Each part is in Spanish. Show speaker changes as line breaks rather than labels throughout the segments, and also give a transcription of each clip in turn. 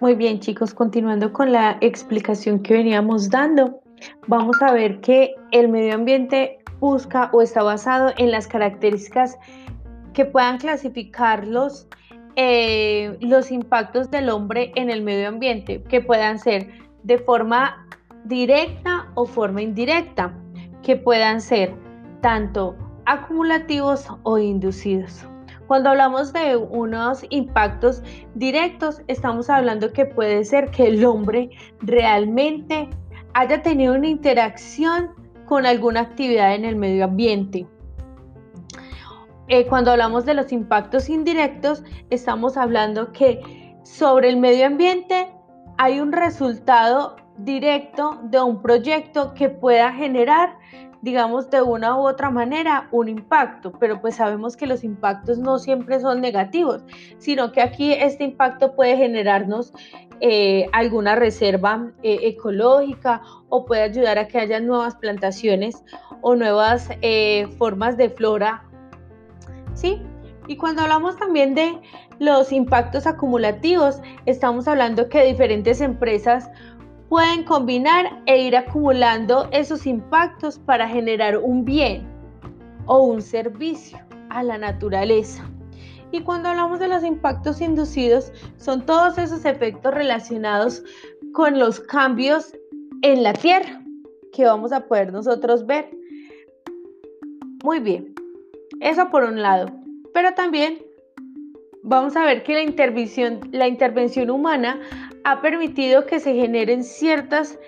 Muy bien, chicos, continuando con la explicación que veníamos dando, vamos a ver que el medio ambiente busca o está basado en las características que puedan clasificar los, eh, los impactos del hombre en el medio ambiente, que puedan ser de forma directa o forma indirecta, que puedan ser tanto acumulativos o inducidos. Cuando hablamos de unos impactos directos, estamos hablando que puede ser que el hombre realmente haya tenido una interacción con alguna actividad en el medio ambiente. Eh, cuando hablamos de los impactos indirectos, estamos hablando que sobre el medio ambiente hay un resultado directo de un proyecto que pueda generar digamos, de una u otra manera un impacto, pero pues sabemos que los impactos no siempre son negativos, sino que aquí este impacto puede generarnos eh, alguna reserva eh, ecológica o puede ayudar a que haya nuevas plantaciones o nuevas eh, formas de flora, ¿sí? Y cuando hablamos también de los impactos acumulativos, estamos hablando que diferentes empresas pueden combinar e ir acumulando esos impactos para generar un bien o un servicio a la naturaleza. Y cuando hablamos de los impactos inducidos, son todos esos efectos relacionados con los cambios en la Tierra que vamos a poder nosotros ver. Muy bien, eso por un lado. Pero también vamos a ver que la intervención, la intervención humana ha permitido que se generen ciertos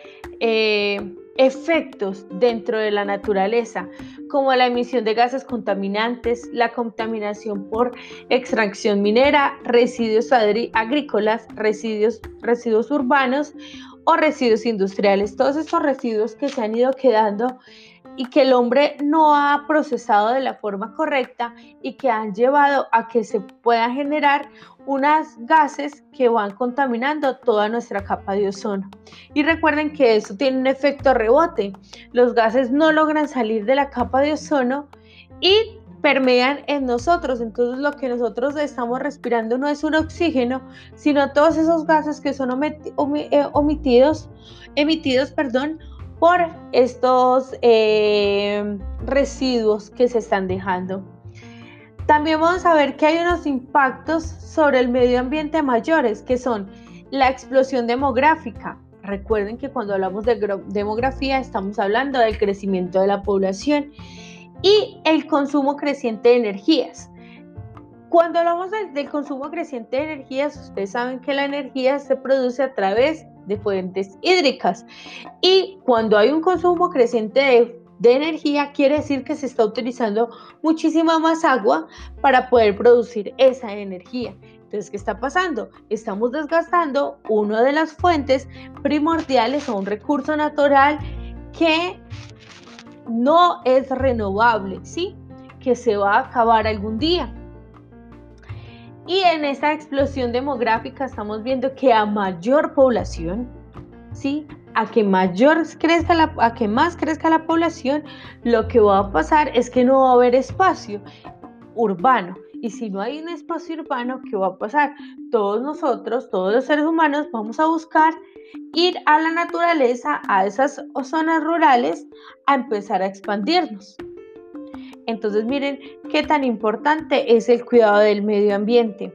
eh, efectos dentro de la naturaleza, como la emisión de gases contaminantes, la contaminación por extracción minera, residuos agrícolas, residuos, residuos urbanos o residuos industriales. Todos estos residuos que se han ido quedando y que el hombre no ha procesado de la forma correcta y que han llevado a que se puedan generar unas gases que van contaminando toda nuestra capa de ozono. Y recuerden que eso tiene un efecto rebote. Los gases no logran salir de la capa de ozono y permean en nosotros. Entonces lo que nosotros estamos respirando no es un oxígeno, sino todos esos gases que son eh, omitidos, emitidos, perdón, por estos eh, residuos que se están dejando. También vamos a ver que hay unos impactos sobre el medio ambiente mayores, que son la explosión demográfica. Recuerden que cuando hablamos de demografía estamos hablando del crecimiento de la población y el consumo creciente de energías. Cuando hablamos del consumo creciente de energías, ustedes saben que la energía se produce a través de fuentes hídricas y cuando hay un consumo creciente de de energía quiere decir que se está utilizando muchísima más agua para poder producir esa energía. Entonces, ¿qué está pasando? Estamos desgastando una de las fuentes primordiales o un recurso natural que no es renovable, ¿sí? Que se va a acabar algún día. Y en esta explosión demográfica estamos viendo que a mayor población, ¿sí? a que mayor crezca la, a que más crezca la población, lo que va a pasar es que no va a haber espacio urbano. Y si no hay un espacio urbano, ¿qué va a pasar? Todos nosotros, todos los seres humanos, vamos a buscar ir a la naturaleza, a esas zonas rurales, a empezar a expandirnos. Entonces miren qué tan importante es el cuidado del medio ambiente.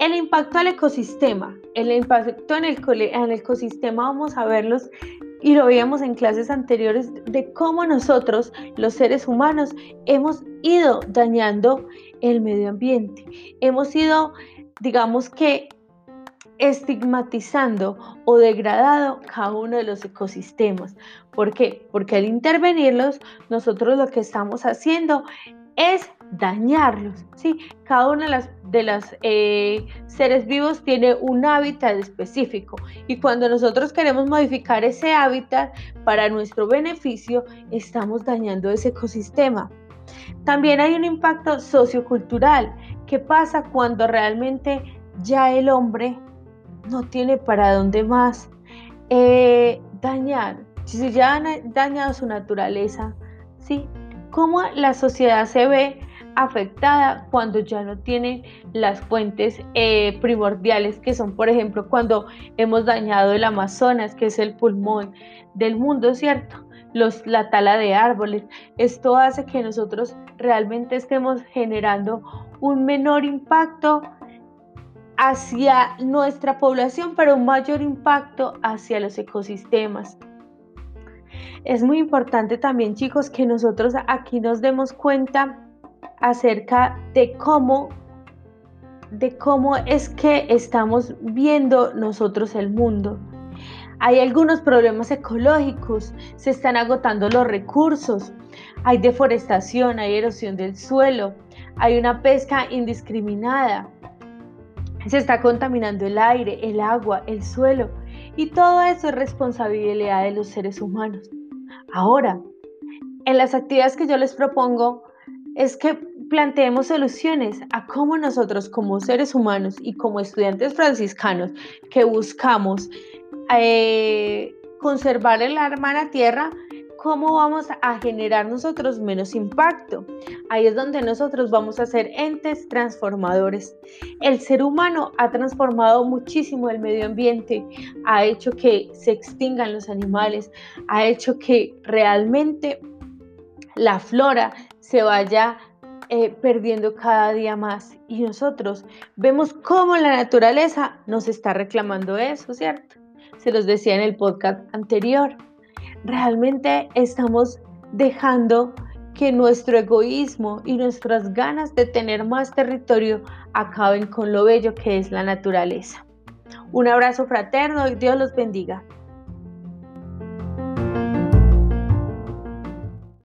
El impacto al ecosistema. El impacto en el, ecosistema vamos a verlos y lo veíamos en clases anteriores de cómo nosotros, los seres humanos, hemos ido dañando el medio ambiente. Hemos ido, digamos que, estigmatizando o degradado cada uno de los ecosistemas. ¿Por qué? Porque al intervenirlos, nosotros lo que estamos haciendo es dañarlos. ¿sí? Cada uno de de las eh, seres vivos tiene un hábitat específico y cuando nosotros queremos modificar ese hábitat para nuestro beneficio, estamos dañando ese ecosistema. También hay un impacto sociocultural. ¿Qué pasa cuando realmente ya el hombre no tiene para dónde más eh, dañar? Si ya han dañado su naturaleza, ¿sí? ¿Cómo la sociedad se ve afectada cuando ya no tiene las fuentes eh, primordiales que son, por ejemplo, cuando hemos dañado el Amazonas, que es el pulmón del mundo, ¿cierto? Los, la tala de árboles. Esto hace que nosotros realmente estemos generando un menor impacto hacia nuestra población, pero un mayor impacto hacia los ecosistemas. Es muy importante también, chicos, que nosotros aquí nos demos cuenta acerca de cómo de cómo es que estamos viendo nosotros el mundo. Hay algunos problemas ecológicos, se están agotando los recursos, hay deforestación, hay erosión del suelo, hay una pesca indiscriminada, se está contaminando el aire, el agua, el suelo y todo eso es responsabilidad de los seres humanos. Ahora, en las actividades que yo les propongo es que planteemos soluciones a cómo nosotros como seres humanos y como estudiantes franciscanos que buscamos eh, conservar el hermana tierra, cómo vamos a generar nosotros menos impacto. Ahí es donde nosotros vamos a ser entes transformadores. El ser humano ha transformado muchísimo el medio ambiente, ha hecho que se extingan los animales, ha hecho que realmente la flora se vaya eh, perdiendo cada día más. Y nosotros vemos cómo la naturaleza nos está reclamando eso, ¿cierto? Se los decía en el podcast anterior realmente estamos dejando que nuestro egoísmo y nuestras ganas de tener más territorio acaben con lo bello que es la naturaleza. Un abrazo fraterno y Dios los bendiga.